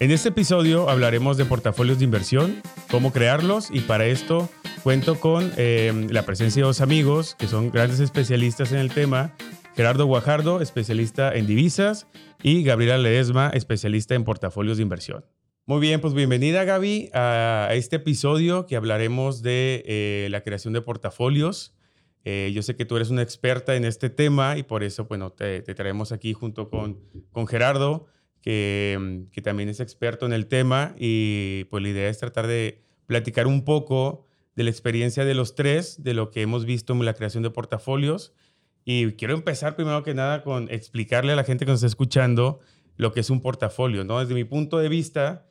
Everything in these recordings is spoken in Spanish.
En este episodio hablaremos de portafolios de inversión, cómo crearlos y para esto cuento con eh, la presencia de dos amigos que son grandes especialistas en el tema. Gerardo Guajardo, especialista en divisas, y Gabriela Ledesma, especialista en portafolios de inversión. Muy bien, pues bienvenida Gaby a este episodio que hablaremos de eh, la creación de portafolios. Eh, yo sé que tú eres una experta en este tema y por eso, bueno, te, traemos aquí junto con, con Gerardo, que, que, también es experto en el tema y pues la idea es tratar de platicar un poco de la experiencia de los tres, de lo que hemos visto en la creación de portafolios. Y quiero empezar primero que nada con explicarle a la gente que nos está escuchando lo que es un portafolio, ¿no? Desde mi punto de vista,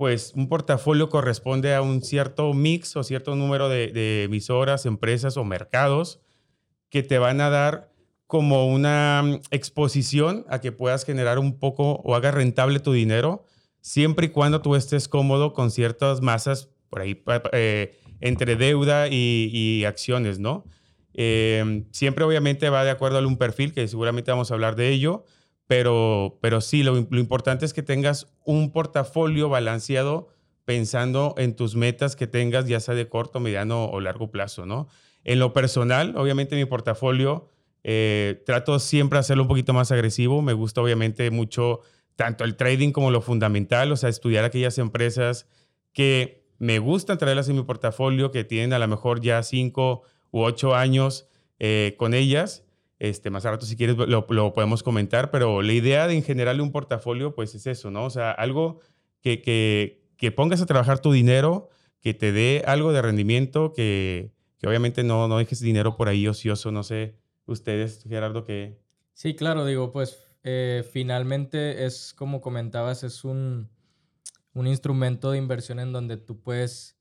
pues un portafolio corresponde a un cierto mix o cierto número de, emisoras, empresas o mercados que te van a dar como una mm, exposición a que puedas generar un poco o haga rentable tu dinero, siempre y cuando tú estés cómodo con ciertas masas por ahí eh, entre deuda y, acciones, ¿no? Eh, siempre obviamente va de acuerdo a un perfil, que seguramente vamos a hablar de ello, pero, pero sí, lo, importante es que tengas un portafolio balanceado pensando en tus metas que tengas, ya sea de corto, mediano o largo plazo, ¿no? En lo personal, obviamente mi portafolio eh, trato siempre de hacerlo un poquito más agresivo. Me gusta obviamente mucho tanto el trading como lo fundamental, o sea, estudiar aquellas empresas que me gustan traerlas en mi portafolio, que tienen a lo mejor ya cinco u ocho años eh, con ellas este, más a rato, si quieres, lo, podemos comentar, pero la idea de en general un portafolio, pues es eso, ¿no? O sea, algo que, que, que pongas a trabajar tu dinero, que te dé algo de rendimiento, que, que obviamente no, no dejes dinero por ahí ocioso, no sé, ustedes, Gerardo, que... Sí, claro, digo, pues eh, finalmente es como comentabas, es un, un instrumento de inversión en donde tú puedes,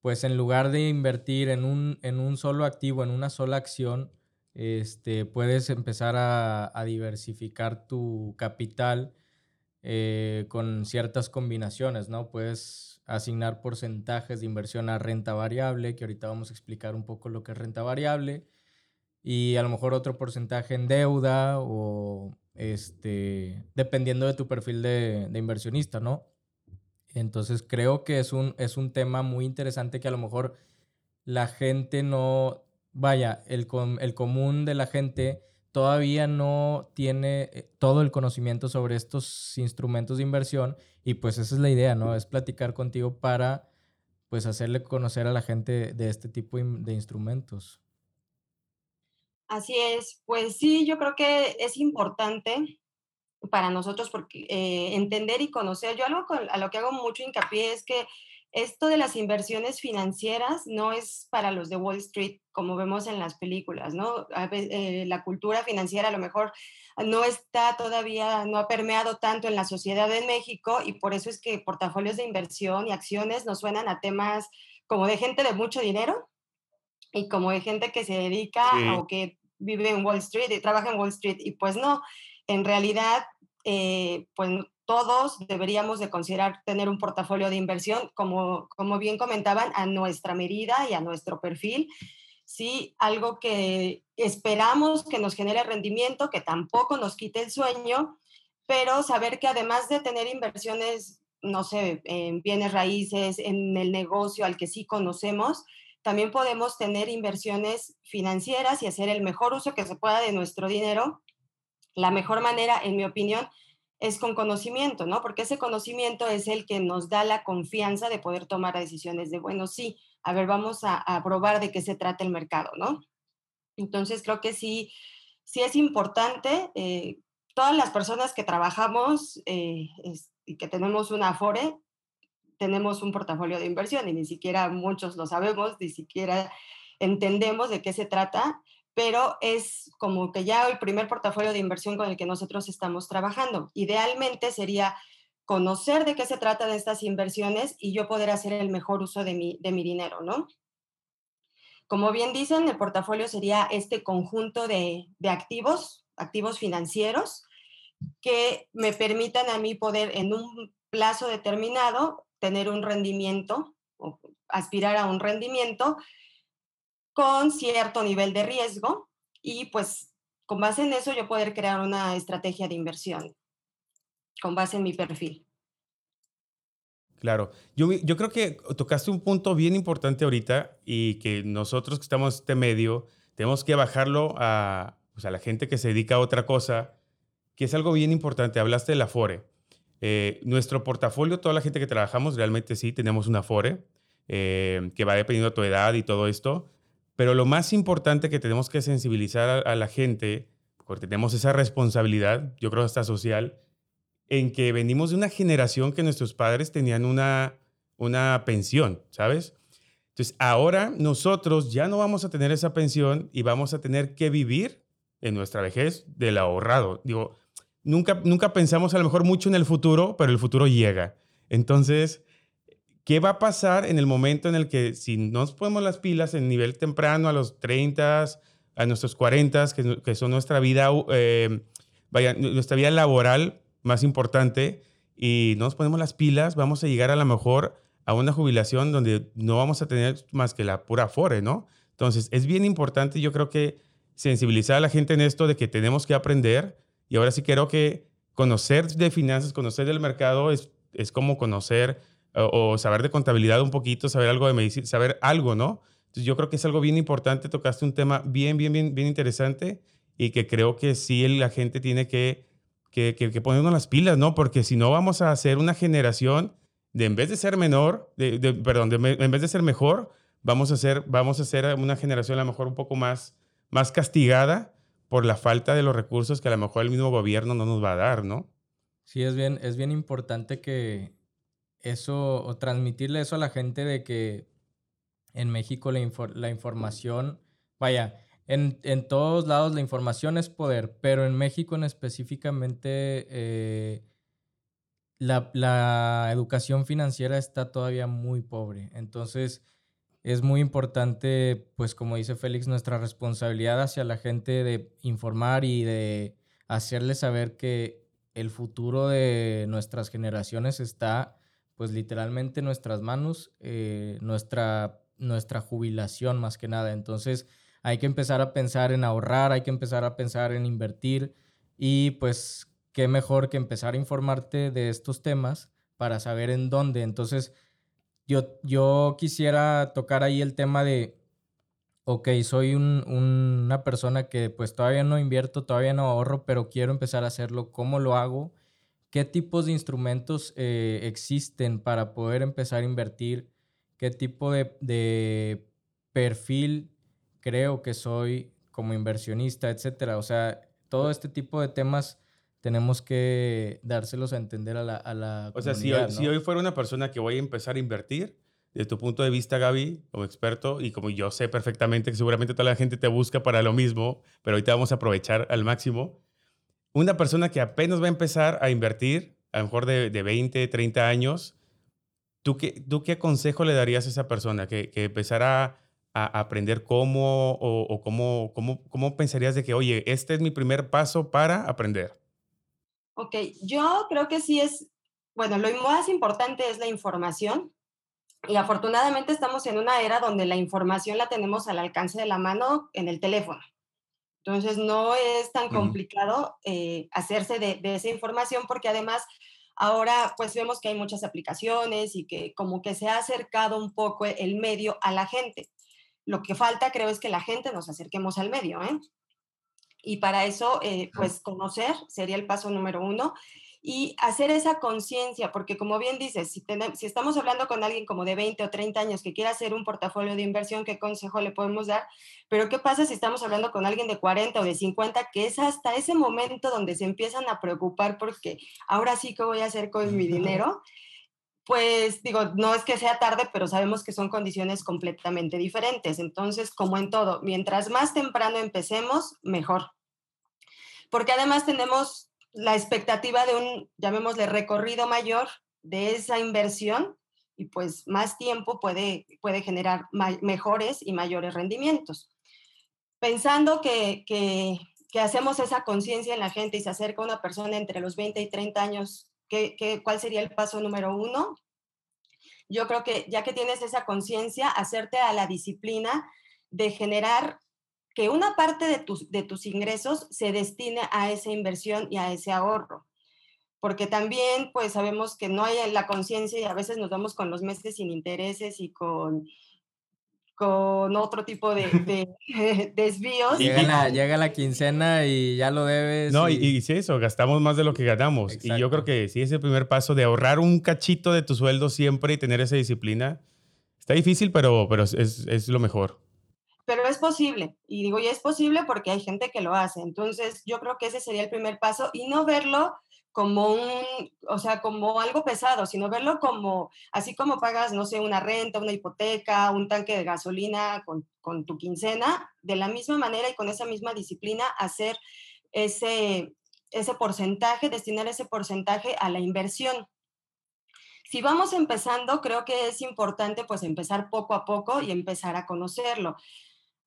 pues en lugar de invertir en un, en un solo activo, en una sola acción, este, puedes empezar a, diversificar tu capital eh, con ciertas combinaciones, ¿no? Puedes asignar porcentajes de inversión a renta variable, que ahorita vamos a explicar un poco lo que es renta variable, y a lo mejor otro porcentaje en deuda o este, dependiendo de tu perfil de, de inversionista, ¿no? Entonces creo que es un, es un tema muy interesante que a lo mejor la gente no, vaya, el, el común de la gente todavía no tiene eh, todo el conocimiento sobre estos instrumentos de inversión y pues esa es la idea, ¿no? Es platicar contigo para pues hacerle conocer a la gente de este tipo de instrumentos. Así es, pues sí, yo creo que es importante para nosotros porque, eh, entender y conocer. Yo algo a lo que hago mucho hincapié es que esto de las inversiones financieras no es para los de Wall Street, como vemos en las películas, ¿no? Eh, la cultura financiera a lo mejor no está todavía, no ha permeado tanto en la sociedad de México y por eso es que portafolios de inversión y acciones nos suenan a temas como de gente de mucho dinero y como de gente que se dedica o que vive en Wall Street y trabaja en Wall Street y pues no, en realidad, eh, pues todos deberíamos de considerar tener un portafolio de inversión, como, como bien comentaban, a nuestra medida y a nuestro perfil. Sí, algo que esperamos que nos genere rendimiento, que tampoco nos quite el sueño, pero saber que además de tener inversiones, no sé, en bienes raíces, en el negocio al que sí conocemos, también podemos tener inversiones financieras y hacer el mejor uso que se pueda de nuestro dinero. La mejor manera, en mi opinión, es con conocimiento, ¿no? Porque ese conocimiento es el que nos da la confianza de poder tomar decisiones de, bueno, sí, a ver, vamos a, probar de qué se trata el mercado, ¿no? Entonces, creo que sí, sí es importante. Eh, todas las personas que trabajamos eh, y que tenemos una Afore, tenemos un portafolio de inversión y ni siquiera muchos lo sabemos, ni siquiera entendemos de qué se trata pero es como que ya el primer portafolio de inversión con el que nosotros estamos trabajando. Idealmente sería conocer de qué se trata de estas inversiones y yo poder hacer el mejor uso de mi, de mi dinero, ¿no? Como bien dicen, el portafolio sería este conjunto de, de activos, activos financieros, que me permitan a mí poder en un plazo determinado tener un rendimiento o aspirar a un rendimiento con cierto nivel de riesgo y pues con base en eso yo poder crear una estrategia de inversión con base en mi perfil. Claro, yo, yo creo que tocaste un punto bien importante ahorita y que nosotros que estamos en este medio tenemos que bajarlo a, pues a la gente que se dedica a otra cosa, que es algo bien importante. Hablaste del Afore. Eh, nuestro portafolio, toda la gente que trabajamos, realmente sí tenemos un Afore, eh, que va dependiendo de tu edad y todo esto. Pero lo más importante que tenemos que sensibilizar a, la gente, porque tenemos esa responsabilidad, yo creo hasta social, en que venimos de una generación que nuestros padres tenían una, una pensión, ¿sabes? Entonces, ahora nosotros ya no vamos a tener esa pensión y vamos a tener que vivir en nuestra vejez del ahorrado. Digo, nunca, nunca pensamos a lo mejor mucho en el futuro, pero el futuro llega. Entonces, ¿qué va a pasar en el momento en el que si nos ponemos las pilas en nivel temprano, a los 30, a nuestros 40, que, que son nuestra vida, eh, vaya, nuestra vida laboral, más importante y nos ponemos las pilas, vamos a llegar a lo mejor a una jubilación donde no vamos a tener más que la pura fore, ¿no? Entonces, es bien importante, yo creo que sensibilizar a la gente en esto de que tenemos que aprender y ahora sí creo que conocer de finanzas, conocer del mercado es, es como conocer o, saber de contabilidad un poquito, saber algo de medicina, saber algo, ¿no? Entonces, yo creo que es algo bien importante, tocaste un tema bien, bien, bien, bien interesante y que creo que sí la gente tiene que que, que, ponernos las pilas, ¿no? Porque si no vamos a hacer una generación de en vez de ser menor, de, perdón, en vez de ser mejor, vamos a hacer, vamos a hacer una generación a lo mejor un poco más, más castigada por la falta de los recursos que a lo mejor el mismo gobierno no nos va a dar, ¿no? Sí, es bien, es bien importante que eso, o transmitirle eso a la gente de que en México la, la información, vaya, en, todos lados la información es poder, pero en México en específicamente eh, la, educación financiera está todavía muy pobre. Entonces es muy importante, pues como dice Félix, nuestra responsabilidad hacia la gente de informar y de hacerles saber que el futuro de nuestras generaciones está pues literalmente en nuestras manos, eh, nuestra, nuestra jubilación más que nada. Entonces, hay que empezar a pensar en ahorrar, hay que empezar a pensar en invertir y pues qué mejor que empezar a informarte de estos temas para saber en dónde. Entonces, yo, yo quisiera tocar ahí el tema de, ok, soy una persona que pues todavía no invierto, todavía no ahorro, pero quiero empezar a hacerlo. ¿Cómo lo hago? ¿Qué tipos de instrumentos eh, existen para poder empezar a invertir? ¿Qué tipo de, de perfil creo que soy como inversionista, etcétera. O sea, todo este tipo de temas tenemos que dárselos a entender a la, a la O sea, si hoy, si hoy fuera una persona que voy a empezar a invertir, desde tu punto de vista, Gaby, como experto, y como yo sé perfectamente que seguramente toda la gente te busca para lo mismo, pero ahorita vamos a aprovechar al máximo. Una persona que apenas va a empezar a invertir, a lo mejor de, de 20, 30 años, ¿tú qué, ¿tú qué consejo le darías a esa persona que, que empezara a aprender cómo o, cómo, cómo, cómo pensarías de que, oye, este es mi primer paso para aprender? Ok, yo creo que sí es, bueno, lo más importante es la información y afortunadamente estamos en una era donde la información la tenemos al alcance de la mano en el teléfono. Entonces no es tan complicado eh, hacerse de, de, esa información porque además ahora pues vemos que hay muchas aplicaciones y que como que se ha acercado un poco el medio a la gente. Lo que falta, creo, es que la gente nos acerquemos al medio, ¿eh? Y para eso, eh, pues conocer sería el paso número uno y hacer esa conciencia, porque como bien dices, si, si estamos hablando con alguien como de 20 o 30 años que quiera hacer un portafolio de inversión, ¿qué consejo le podemos dar? Pero ¿qué pasa si estamos hablando con alguien de 40 o de 50, que es hasta ese momento donde se empiezan a preocupar porque ahora sí que voy a hacer con mi dinero? pues digo, no es que sea tarde, pero sabemos que son condiciones completamente diferentes. Entonces, como en todo, mientras más temprano empecemos, mejor. Porque además tenemos la expectativa de un, llamémosle, recorrido mayor de esa inversión y pues más tiempo puede, puede generar mejores y mayores rendimientos. Pensando que, que, hacemos esa conciencia en la gente y se acerca una persona entre los 20 y 30 años ¿Qué, cuál sería el paso número uno? Yo creo que ya que tienes esa conciencia, hacerte a la disciplina de generar que una parte de tus, de tus ingresos se destine a esa inversión y a ese ahorro. Porque también, pues sabemos que no hay la conciencia y a veces nos vamos con los meses sin intereses y con, con otro tipo de, desvíos. Llega la, llega la, quincena y ya lo debes. No, y, y sí, eso, gastamos más de lo que ganamos. Y yo creo que sí es el primer paso de ahorrar un cachito de tu sueldo siempre y tener esa disciplina. Está difícil, pero, pero es, es lo mejor pero es posible. Y digo, y es posible porque hay gente que lo hace. Entonces, yo creo que ese sería el primer paso y no verlo como un, o sea, como algo pesado, sino verlo como, así como pagas, no sé, una renta, una hipoteca, un tanque de gasolina con, con tu quincena, de la misma manera y con esa misma disciplina, hacer ese, ese porcentaje, destinar ese porcentaje a la inversión. Si vamos empezando, creo que es importante pues empezar poco a poco y empezar a conocerlo.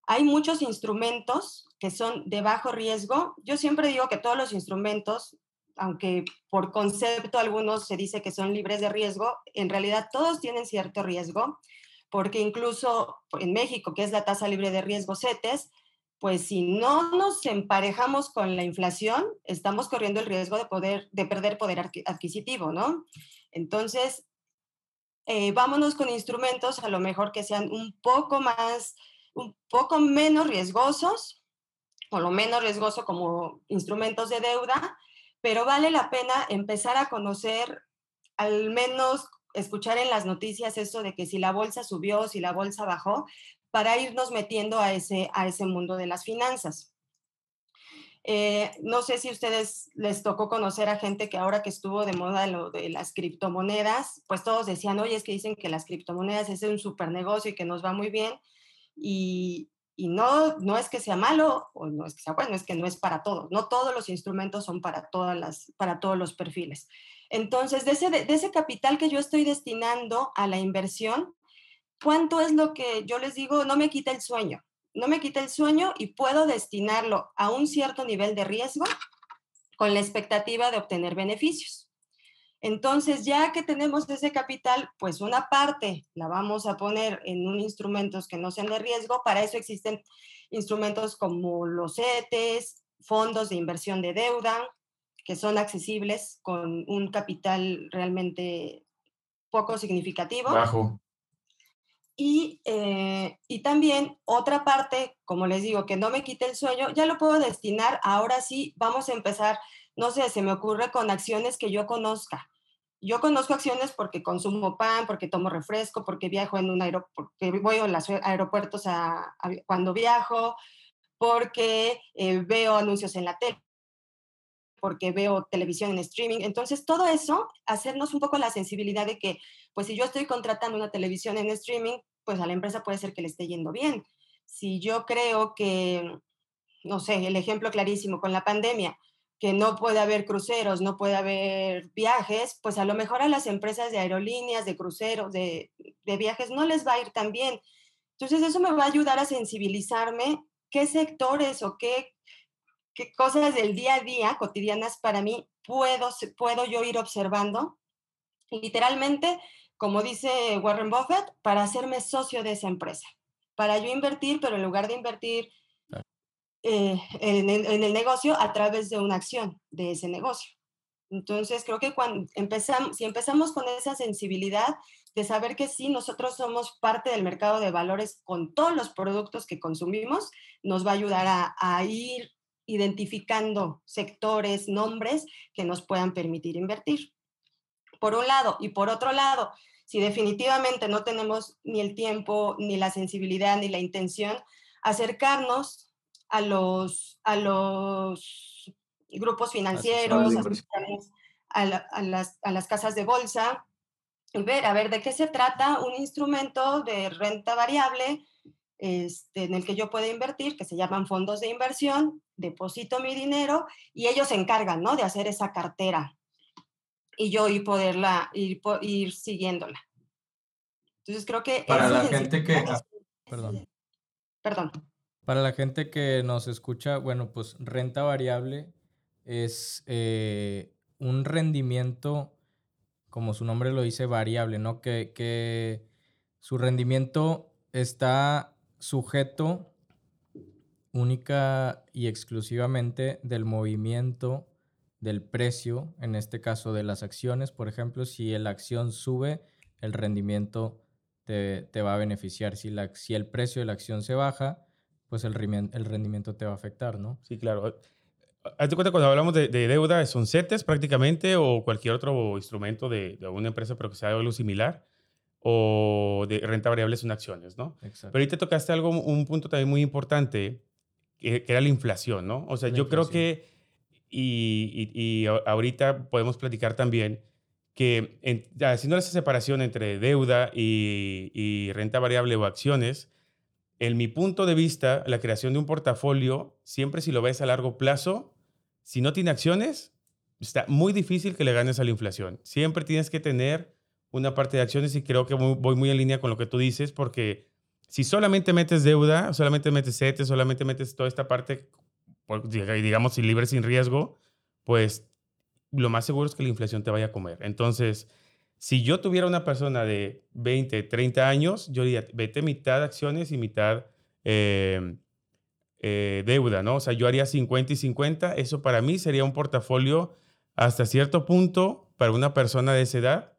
Hay muchos instrumentos que son de bajo riesgo. Yo siempre digo que todos los instrumentos, aunque por concepto algunos se dice que son libres de riesgo, en realidad todos tienen cierto riesgo, porque incluso en México, que es la tasa libre de riesgo CETES, pues si no nos emparejamos con la inflación, estamos corriendo el riesgo de, poder, de perder poder adquisitivo, ¿no? Entonces, eh, vámonos con instrumentos a lo mejor que sean un poco más un poco menos riesgosos, o lo menos riesgoso como instrumentos de deuda, pero vale la pena empezar a conocer, al menos escuchar en las noticias eso de que si la bolsa subió, si la bolsa bajó, para irnos metiendo a ese, a ese mundo de las finanzas. Eh, no sé si ustedes les tocó conocer a gente que ahora que estuvo de moda lo de las criptomonedas, pues todos decían, oye, es que dicen que las criptomonedas es un super negocio y que nos va muy bien y, no, no es que sea malo o no es que sea bueno, es que no es para todos. No todos los instrumentos son para, todas las, para todos los perfiles. Entonces, de ese, de ese capital que yo estoy destinando a la inversión, ¿cuánto es lo que yo les digo? No me quita el sueño. No me quita el sueño y puedo destinarlo a un cierto nivel de riesgo con la expectativa de obtener beneficios. Entonces, ya que tenemos ese capital, pues una parte la vamos a poner en un instrumentos que no sean de riesgo. Para eso existen instrumentos como los CETES, fondos de inversión de deuda, que son accesibles con un capital realmente poco significativo. Bajo. Y, eh, y, también otra parte, como les digo, que no me quite el sueño, ya lo puedo destinar, ahora sí, vamos a empezar, no sé, se me ocurre con acciones que yo conozca. Yo conozco acciones porque consumo pan, porque tomo refresco, porque viajo en un aeropuerto, porque voy a los aeropuertos a, cuando viajo, porque eh, veo anuncios en la tele, porque veo televisión en streaming. Entonces, todo eso, hacernos un poco la sensibilidad de que, pues si yo estoy contratando una televisión en streaming, pues a la empresa puede ser que le esté yendo bien. Si yo creo que, no sé, el ejemplo clarísimo con la pandemia, que no puede haber cruceros, no puede haber viajes, pues a lo mejor a las empresas de aerolíneas, de cruceros, de, viajes, no les va a ir tan bien. Entonces eso me va a ayudar a sensibilizarme qué sectores o qué, qué cosas del día a día cotidianas para mí puedo, puedo yo ir observando. literalmente, como dice Warren Buffett, para hacerme socio de esa empresa, para yo invertir, pero en lugar de invertir eh, en, el negocio a través de una acción de ese negocio. Entonces, creo que cuando empezamos, si empezamos con esa sensibilidad de saber que sí, nosotros somos parte del mercado de valores con todos los productos que consumimos, nos va a ayudar a, a ir identificando sectores, nombres que nos puedan permitir invertir. Por un lado, y por otro lado, si definitivamente no tenemos ni el tiempo, ni la sensibilidad, ni la intención, acercarnos a los, a los grupos financieros, a, las, a las casas de bolsa, y ver, a ver, de qué se trata un instrumento de renta variable este, en el que yo pueda invertir, que se llaman fondos de inversión, deposito mi dinero y ellos se encargan, ¿no? De hacer esa cartera y yo y poderla, ir, ir siguiéndola. Entonces creo que... Para la gente que... Perdón. Perdón. Para la gente que nos escucha, bueno, pues renta variable es eh, un rendimiento, como su nombre lo dice, variable, ¿no? Que, que su rendimiento está sujeto única y exclusivamente del movimiento del precio, en este caso de las acciones. Por ejemplo, si la acción sube, el rendimiento te, va a beneficiar. Si, la, si el precio de la acción se baja, pues el, el rendimiento te va a afectar, ¿no? Sí, claro. Hazte cuenta cuando hablamos de, deuda, son CETES prácticamente o cualquier otro instrumento de, de una empresa, pero que sea algo similar, o de renta variable son acciones, ¿no? Exacto. Pero ahí te tocaste algo, un punto también muy importante, que, era la inflación, ¿no? O sea, yo creo que, y, y, ahorita podemos platicar también, que haciendo esa separación entre deuda y, y renta variable o acciones, en mi punto de vista, la creación de un portafolio, siempre si lo ves a largo plazo, si no tiene acciones, está muy difícil que le ganes a la inflación. Siempre tienes que tener una parte de acciones y creo que voy muy en línea con lo que tú dices porque si solamente metes deuda, solamente metes CETES, solamente metes toda esta parte, digamos, sin libre, sin riesgo, pues lo más seguro es que la inflación te vaya a comer. Entonces, si yo tuviera una persona de 20, 30 años, yo diría, vete mitad acciones y mitad eh, eh, deuda, ¿no? O sea, yo haría 50 y 50. Eso para mí sería un portafolio hasta cierto punto para una persona de esa edad,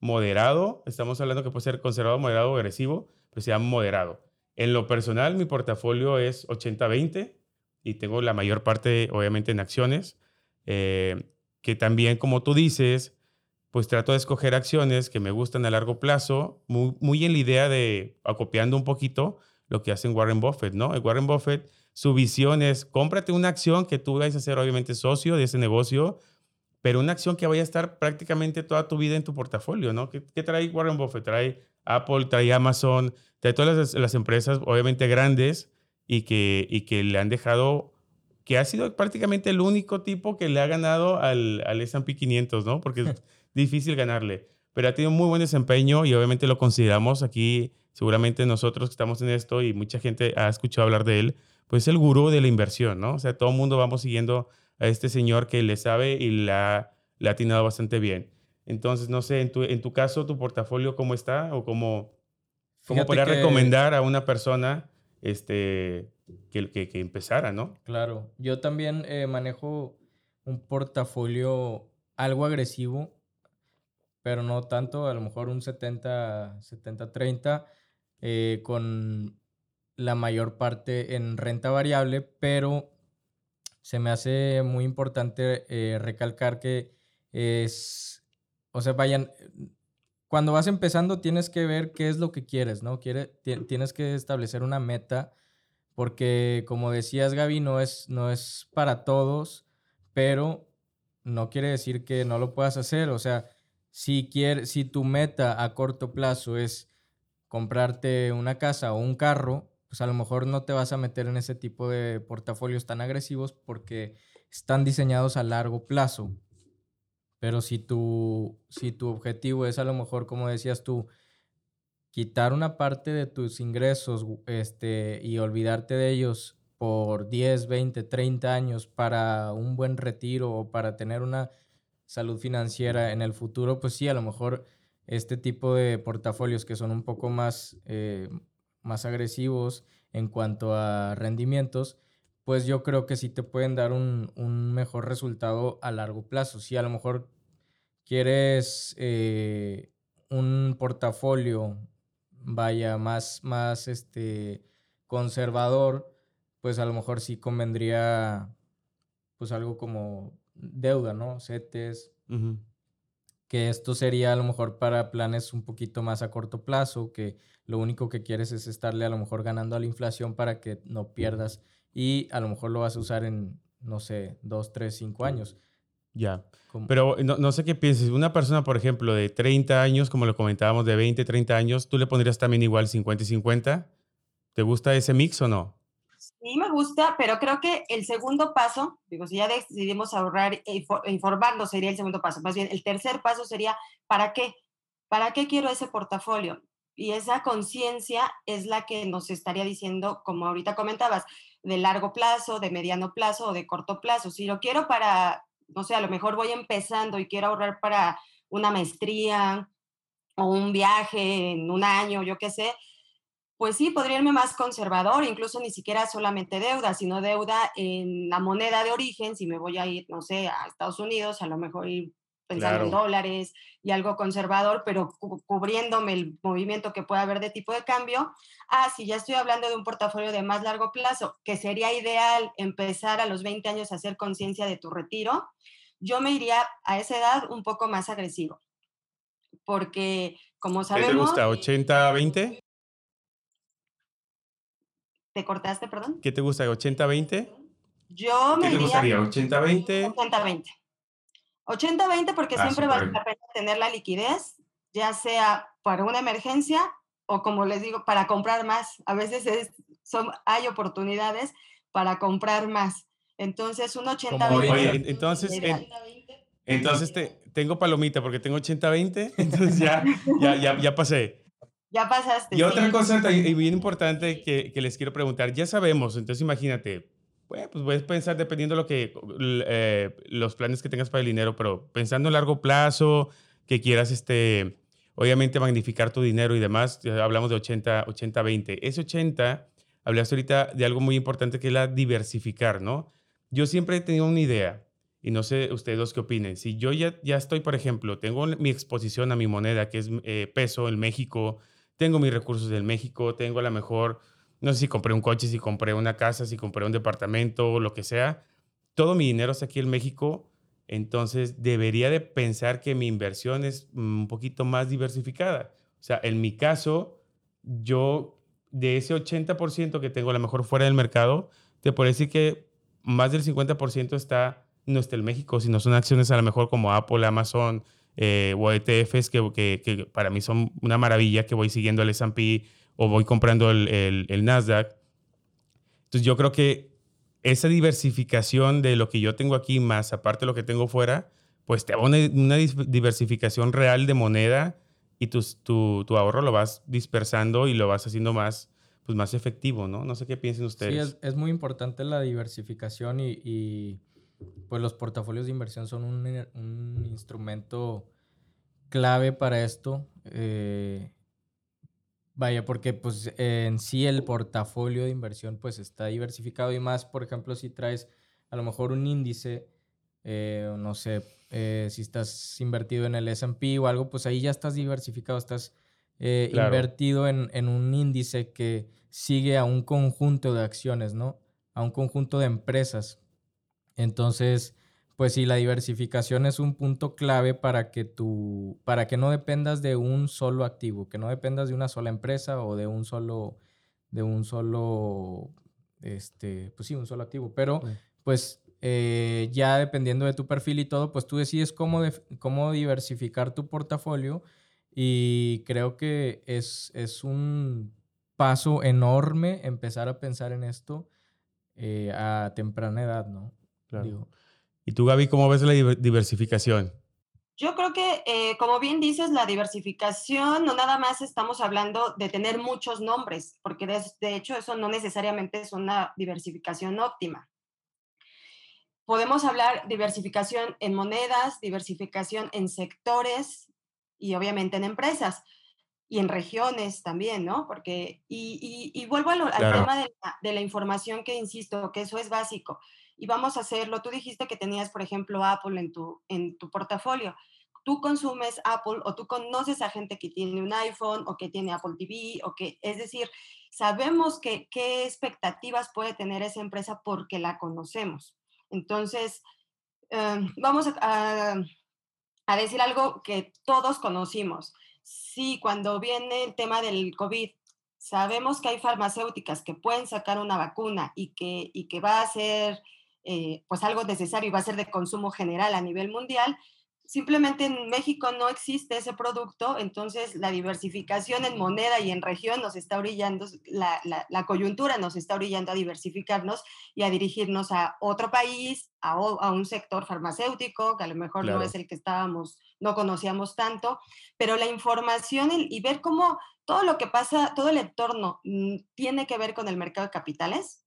moderado. Estamos hablando que puede ser conservado, moderado o agresivo, pero sea moderado. En lo personal, mi portafolio es 80-20 y tengo la mayor parte, obviamente, en acciones, eh, que también, como tú dices, pues trato de escoger acciones que me gustan a largo plazo, muy, muy en la idea de, acopiando un poquito, lo que hacen Warren Buffett, ¿no? El Warren Buffett, su visión es, cómprate una acción que tú vayas a ser obviamente socio de ese negocio, pero una acción que vaya a estar prácticamente toda tu vida en tu portafolio, ¿no? ¿Qué, trae Warren Buffett? Trae Apple, trae Amazon, trae todas las, empresas obviamente grandes y que, y que le han dejado, que ha sido prácticamente el único tipo que le ha ganado al, al S&P 500, ¿no? Porque difícil ganarle, pero ha tenido muy buen desempeño y obviamente lo consideramos aquí seguramente nosotros que estamos en esto y mucha gente ha escuchado hablar de él, pues es el gurú de la inversión, ¿no? O sea, todo el mundo vamos siguiendo a este señor que le sabe y la, le ha atinado bastante bien. Entonces, no sé, en tu, en tu caso, tu portafolio, ¿cómo está? ¿O cómo, cómo podría recomendar a una persona este, que, que, que, empezara, no? Claro, yo también eh, manejo un portafolio algo agresivo, pero no tanto, a lo mejor un 70, 70, 30 eh, con la mayor parte en renta variable, pero se me hace muy importante eh, recalcar que es, o sea, vayan, cuando vas empezando tienes que ver qué es lo que quieres, ¿no? Quiere, tienes que establecer una meta, porque como decías Gaby, no es, no es para todos, pero no quiere decir que no lo puedas hacer, o sea, si, quieres, si tu meta a corto plazo es comprarte una casa o un carro, pues a lo mejor no te vas a meter en ese tipo de portafolios tan agresivos porque están diseñados a largo plazo. Pero si tu, si tu objetivo es a lo mejor, como decías tú, quitar una parte de tus ingresos este, y olvidarte de ellos por 10, 20, 30 años para un buen retiro o para tener una salud financiera en el futuro, pues sí, a lo mejor este tipo de portafolios que son un poco más, eh, más agresivos en cuanto a rendimientos, pues yo creo que sí te pueden dar un, mejor resultado a largo plazo. Si a lo mejor quieres eh, un portafolio, vaya, más, más este, conservador, pues a lo mejor sí convendría pues algo como deuda, ¿no? CETES, que esto sería a lo mejor para planes un poquito más a corto plazo, que lo único que quieres es estarle a lo mejor ganando a la inflación para que no pierdas y a lo mejor lo vas a usar en, no sé, dos, tres, cinco años. Ya. Pero no, no, sé qué pienses. Una persona, por ejemplo, de 30 años, como lo comentábamos, de 20, 30 años, ¿tú le pondrías también igual 50 y 50? ¿Te gusta ese mix o no? Sí, me gusta, pero creo que el segundo paso, digo, si ya decidimos ahorrar e informarnos, sería el segundo paso. Más bien, el tercer paso sería, ¿para qué? ¿Para qué quiero ese portafolio? Y esa conciencia es la que nos estaría diciendo, como ahorita comentabas, de largo plazo, de mediano plazo o de corto plazo. Si lo quiero para, no sé, a lo mejor voy empezando y quiero ahorrar para una maestría o un viaje en un año, yo qué sé, pues sí, podría irme más conservador, incluso ni siquiera solamente deuda, sino deuda en la moneda de origen, si me voy a ir, no sé, a Estados Unidos, a lo mejor ir pensando en dólares y algo conservador, pero cubriéndome el movimiento que pueda haber de tipo de cambio. Ah, si ya estoy hablando de un portafolio de más largo plazo, que sería ideal empezar a los 20 años a hacer conciencia de tu retiro, yo me iría a esa edad un poco más agresivo. Porque, como sabemos... ¿Qué te gusta? ¿80-20? ¿Te cortaste, perdón? ¿Qué te gusta? ¿80-20? Yo me ¿Qué te gustaría? ¿80-20? 80-20. 80-20 porque ah, siempre vale la pena tener la liquidez, ya sea para una emergencia o como les digo, para comprar más. A veces es, son, hay oportunidades para comprar más. Entonces, un 80-20. Oye, entonces, entonces te, tengo palomita porque tengo 80-20, entonces ya, ya, ya, ya pasé. Ya pasaste. Y otra cosa bien importante que, que, les quiero preguntar, ya sabemos, entonces imagínate, pues, pues puedes pensar dependiendo de lo que, eh, los planes que tengas para el dinero, pero pensando a largo plazo, que quieras, este, obviamente magnificar tu dinero y demás, hablamos de 80, 80, 20. Ese 80, hablaste ahorita de algo muy importante que es la diversificar, ¿no? Yo siempre he tenido una idea, y no sé ustedes dos qué opinen. Si yo ya, ya estoy, por ejemplo, tengo mi exposición a mi moneda, que es eh, peso en México, tengo mis recursos del México, tengo a lo mejor, no sé si compré un coche, si compré una casa, si compré un departamento, lo que sea, todo mi dinero está aquí en México, entonces debería de pensar que mi inversión es un poquito más diversificada. O sea, en mi caso, yo de ese 80% que tengo a lo mejor fuera del mercado, te puedo decir que más del 50% está no está en México, sino son acciones a lo mejor como Apple, Amazon, eh, o ETFs que, que, para mí son una maravilla, que voy siguiendo el S&P o voy comprando el, el, Nasdaq. Entonces yo creo que esa diversificación de lo que yo tengo aquí más aparte de lo que tengo fuera, pues te da una, una diversificación real de moneda y tu, tu, tu, ahorro lo vas dispersando y lo vas haciendo más, pues más efectivo, ¿no? No sé qué piensen ustedes. Sí, es, es muy importante la diversificación y, y pues los portafolios de inversión son un, un instrumento clave para esto. Eh, vaya, porque pues en sí el portafolio de inversión pues está diversificado y más, por ejemplo, si traes a lo mejor un índice, eh, no sé, eh, si estás invertido en el S&P o algo, pues ahí ya estás diversificado, estás invertido en, en un índice que sigue a un conjunto de acciones, ¿no? A un conjunto de empresas. Entonces, pues sí, la diversificación es un punto clave para que tú, para que no dependas de un solo activo, que no dependas de una sola empresa o de un solo, de un solo, este, pues sí, un solo activo. Pero, pues eh, ya dependiendo de tu perfil y todo, pues tú decides cómo, cómo diversificar tu portafolio y creo que es, es un paso enorme empezar a pensar en esto eh, a temprana edad, ¿no? Claro. ¿Y tú, Gaby, cómo ves la diversificación? Yo creo que, eh, como bien dices, la diversificación no nada más estamos hablando de tener muchos nombres, porque de, de, hecho eso no necesariamente es una diversificación óptima. Podemos hablar diversificación en monedas, diversificación en sectores y obviamente en empresas y en regiones también, ¿no? Porque, y, y, vuelvo al, tema de la, de la, información que insisto, que eso es básico y vamos a hacerlo. Tú dijiste que tenías, por ejemplo, Apple en tu, en tu portafolio. Tú consumes Apple o tú conoces a gente que tiene un iPhone o que tiene Apple TV o que, es decir, sabemos que, qué expectativas puede tener esa empresa porque la conocemos. Entonces, em, vamos a, a decir algo que todos conocimos. Sí, cuando viene el tema del COVID, sabemos que hay farmacéuticas que pueden sacar una vacuna y que, y que va a ser eh, pues algo necesario y va a ser de consumo general a nivel mundial. Simplemente en México no existe ese producto, entonces la diversificación en moneda y en región nos está orillando, la, la, coyuntura nos está orillando a diversificarnos y a dirigirnos a otro país, a, a un sector farmacéutico, que a lo mejor no es el que estábamos, no conocíamos tanto, pero la información y ver cómo todo lo que pasa, todo el entorno mm, tiene que ver con el mercado de capitales,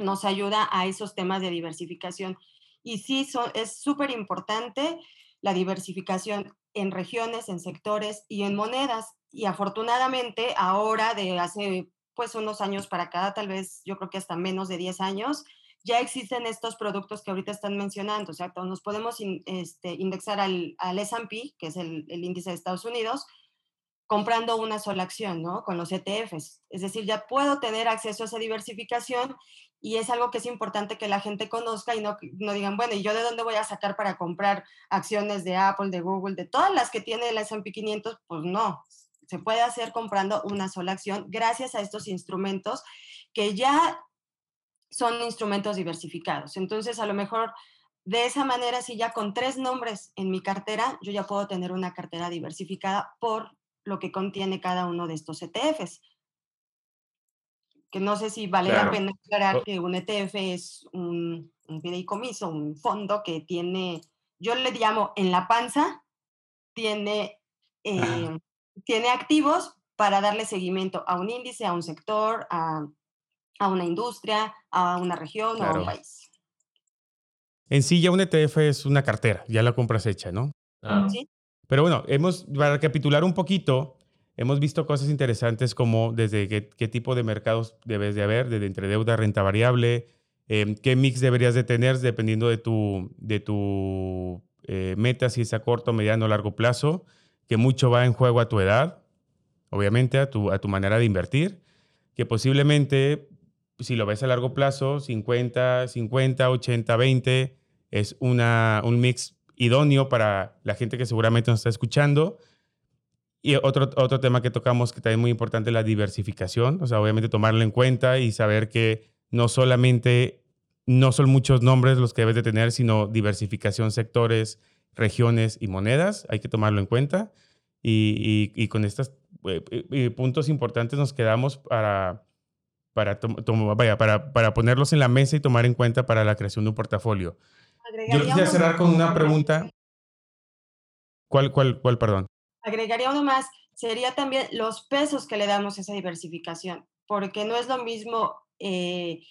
nos ayuda a esos temas de diversificación. Y sí, es súper importante la diversificación en regiones, en sectores y en monedas. y afortunadamente ahora de hace pues unos años para acá, tal vez yo creo que hasta menos de 10 años, ya existen estos productos que ahorita están mencionando, o sea, nos podemos este, indexar al, al S&P, que es el, el, índice de Estados Unidos, comprando una sola acción, ¿no? Con los ETFs. Es decir, ya puedo tener acceso a esa diversificación y es algo que es importante que la gente conozca y no, no digan, bueno, ¿y yo de dónde voy a sacar para comprar acciones de Apple, de Google, de todas las que tiene el S&P 500? Pues no, se puede hacer comprando una sola acción gracias a estos instrumentos que ya son instrumentos diversificados. Entonces, a lo mejor de esa manera, si ya con tres nombres en mi cartera, yo ya puedo tener una cartera diversificada por lo que contiene cada uno de estos ETFs. Que no sé si vale la pena aclarar que un ETF es un, un fideicomiso, un fondo que tiene, yo le llamo en la panza, tiene, eh, tiene activos para darle seguimiento a un índice, a un sector, a a una industria, a una región o a un país. En sí ya un ETF es una cartera, ya la compras hecha, ¿no? Ah. Sí. Pero bueno, hemos, para recapitular un poquito, hemos visto cosas interesantes como desde qué, tipo de mercados debes de haber, desde entre deuda, renta variable, em, qué mix deberías de tener dependiendo de tu, de tu eh, meta, si es a corto, mediano o largo plazo, que mucho va en juego a tu edad, obviamente a tu, a tu manera de invertir, que posiblemente si lo ves a largo plazo, 50, 50, 80, 20, es una, un mix idóneo para la gente que seguramente nos está escuchando. Y otro, otro tema que tocamos que también es muy importante, la diversificación, o sea, obviamente tomarlo en cuenta y saber que no solamente, no son muchos nombres los que debes de tener, sino diversificación, sectores, regiones y monedas, hay que tomarlo en cuenta. Y, y, con estos eh, puntos importantes nos quedamos para para, para, para ponerlos en la mesa y tomar en cuenta para la creación de un portafolio. Yo quisiera cerrar con una pregunta. ¿Cuál, cuál, cuál, perdón? Agregaría uno más. Sería también los pesos que le damos a esa diversificación, porque no es lo mismo eh,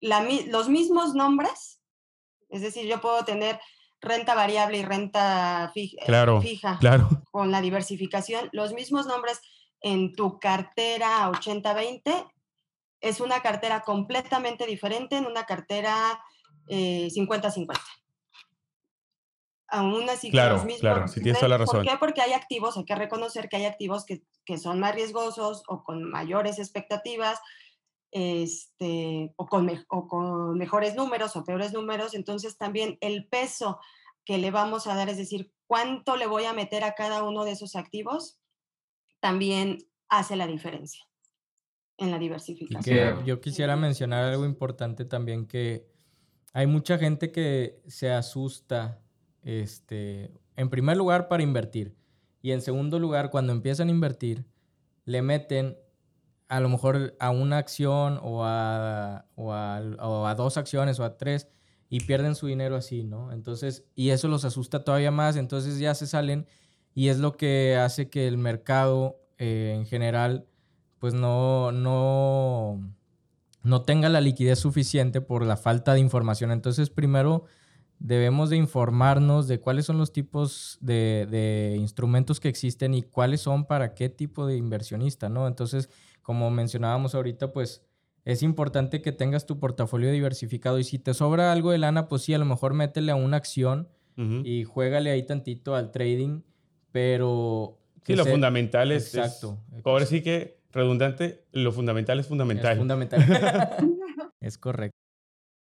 la, los mismos nombres, es decir, yo puedo tener renta variable y renta fija, claro, fija claro. con la diversificación, los mismos nombres en tu cartera 80-20 es una cartera completamente diferente en una cartera 50-50. Eh, Aún así, claro, los mismos, claro, si tienes toda la razón. ¿Por qué? Porque hay activos, hay que reconocer que hay activos que, que son más riesgosos o con mayores expectativas, este, o, con, o con mejores números o peores números. Entonces, también el peso que le vamos a dar, es decir, cuánto le voy a meter a cada uno de esos activos, también hace la diferencia en la diversificación. yo quisiera mencionar algo importante también que hay mucha gente que se asusta, este, en primer lugar para invertir y en segundo lugar cuando empiezan a invertir le meten a lo mejor a una acción o a, o a, dos acciones o a tres y pierden su dinero así, ¿no? Entonces, y eso los asusta todavía más, entonces ya se salen y es lo que hace que el mercado eh, en general pues no, no, no tenga la liquidez suficiente por la falta de información. Entonces, primero debemos de informarnos de cuáles son los tipos de, instrumentos que existen y cuáles son para qué tipo de inversionista, ¿no? Entonces, como mencionábamos ahorita, pues es importante que tengas tu portafolio diversificado y si te sobra algo de lana, pues sí, a lo mejor métele a una acción y juégale ahí tantito al trading, pero... Sí, lo fundamental es... Exacto. ahora sí que redundante, lo fundamental es fundamental. Es fundamental. es correcto.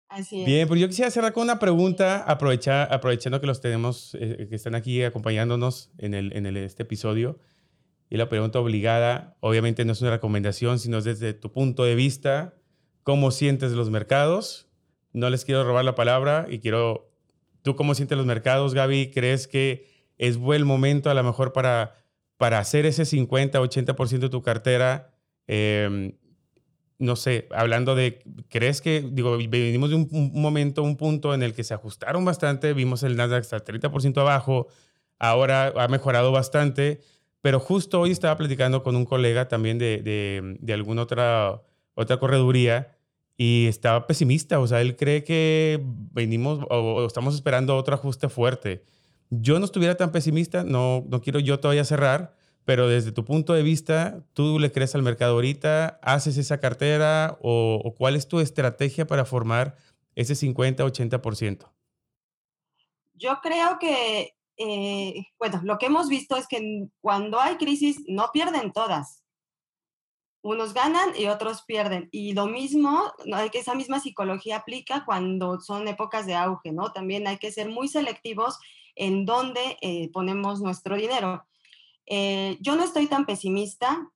Así es. Bien, pues yo quisiera cerrar con una pregunta, aprovechar, aprovechando que los tenemos, eh, que están aquí acompañándonos en, el, en el, este episodio. Y la pregunta obligada, obviamente no es una recomendación, sino desde tu punto de vista, ¿cómo sientes los mercados? No les quiero robar la palabra y quiero, ¿tú cómo sientes los mercados, Gaby? ¿Crees que es buen momento a lo mejor para para hacer ese 50, 80% de tu cartera, em, no sé, hablando de, ¿crees que, digo, venimos de un, momento, un punto en el que se ajustaron bastante, vimos el Nasdaq hasta el 30% abajo, ahora ha mejorado bastante, pero justo hoy estaba platicando con un colega también de, de, de alguna otra, otra correduría y estaba pesimista, o sea, él cree que venimos o estamos esperando otro ajuste fuerte yo no estuviera tan pesimista, no, no quiero yo todavía cerrar, pero desde tu punto de vista, ¿tú le crees al mercado ahorita? ¿Haces esa cartera o, cuál es tu estrategia para formar ese 50-80%? Yo creo que, eh, bueno, lo que hemos visto es que cuando hay crisis no pierden todas unos ganan y otros pierden. Y lo mismo, esa misma psicología aplica cuando son épocas de auge, ¿no? También hay que ser muy selectivos en dónde eh, ponemos nuestro dinero. Eh, yo no estoy tan pesimista.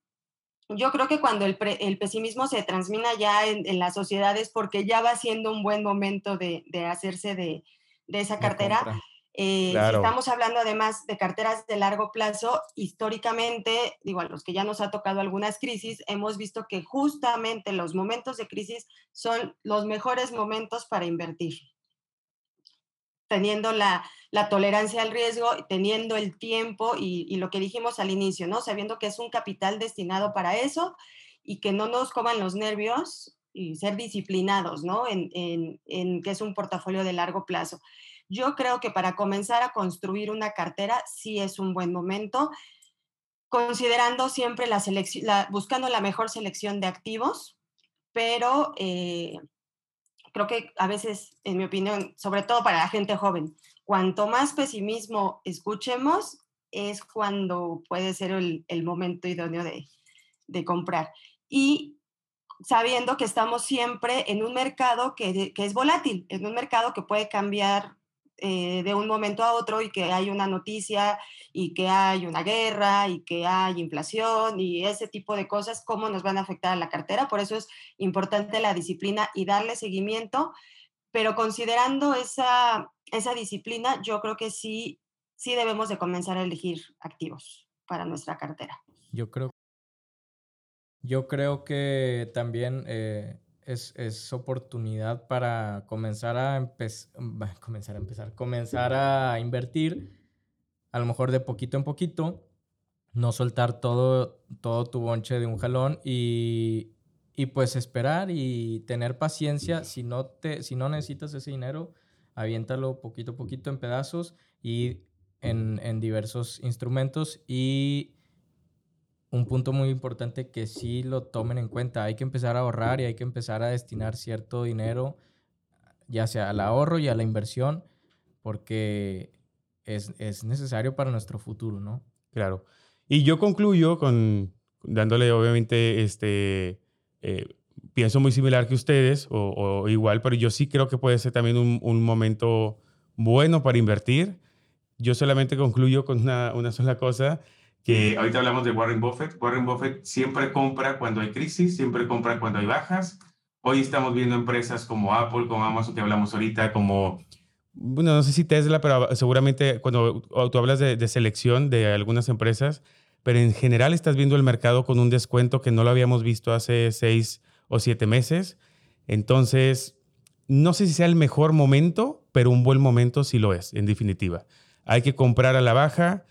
Yo creo que cuando el, pesimismo se transmina ya en, las sociedades porque ya va siendo un buen momento de, hacerse de, esa cartera. Eh, si estamos hablando además de carteras de largo plazo, históricamente, digo, a los que ya nos ha tocado algunas crisis, hemos visto que justamente los momentos de crisis son los mejores momentos para invertir. Teniendo la, tolerancia al riesgo, teniendo el tiempo y, lo que dijimos al inicio, ¿no? Sabiendo que es un capital destinado para eso y que no nos coman los nervios y ser disciplinados, ¿no? En, en que es un portafolio de largo plazo. Yo creo que para comenzar a construir una cartera sí es un buen momento, considerando siempre la selección, buscando la mejor selección de activos, pero eh, creo que a veces, en mi opinión, sobre todo para la gente joven, cuanto más pesimismo escuchemos, es cuando puede ser el, momento idóneo de, comprar. Y sabiendo que estamos siempre en un mercado que, es volátil, en un mercado que puede cambiar eh, de un momento a otro y que hay una noticia y que hay una guerra y que hay inflación y ese tipo de cosas, cómo nos van a afectar a la cartera. Por eso es importante la disciplina y darle seguimiento, pero considerando esa, esa disciplina, yo creo que sí, sí debemos de comenzar a elegir activos para nuestra cartera. Yo creo, yo creo que también... Eh, es, oportunidad para comenzar a, comenzar a empezar, comenzar a invertir, a lo mejor de poquito en poquito, no soltar todo, todo tu bonche de un jalón y, pues esperar y tener paciencia. Si no, te, si no necesitas ese dinero, aviéntalo poquito a poquito en pedazos y en, en diversos instrumentos y un punto muy importante que sí lo tomen en cuenta. Hay que empezar a ahorrar y hay que empezar a destinar cierto dinero, ya sea al ahorro y a la inversión, porque es, necesario para nuestro futuro, ¿no? Claro. Y yo concluyo con dándole, obviamente, este, eh, pienso muy similar que ustedes, o, igual, pero yo sí creo que puede ser también un, un momento bueno para invertir. Yo solamente concluyo con una, una sola cosa que ahorita hablamos de Warren Buffett. Warren Buffett siempre compra cuando hay crisis, siempre compra cuando hay bajas. Hoy estamos viendo empresas como Apple, como Amazon, que hablamos ahorita, como, bueno, no sé si Tesla, pero seguramente cuando tú hablas de, de selección de algunas empresas, pero en general estás viendo el mercado con un descuento que no lo habíamos visto hace seis o siete meses. Entonces, no sé si sea el mejor momento, pero un buen momento sí lo es, en definitiva. Hay que comprar a la baja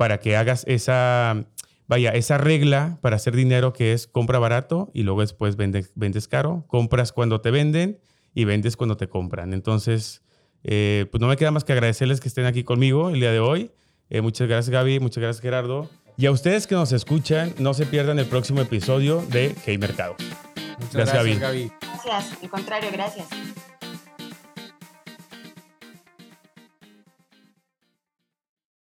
para que hagas esa, vaya, esa regla para hacer dinero que es compra barato y luego después vendes, vendes caro, compras cuando te venden y vendes cuando te compran. Entonces, eh, pues no me queda más que agradecerles que estén aquí conmigo el día de hoy. Eh, muchas gracias Gaby, muchas gracias Gerardo. Y a ustedes que nos escuchan, no se pierdan el próximo episodio de Hey Mercado. Muchas gracias, Gaby. Gracias, al contrario, gracias.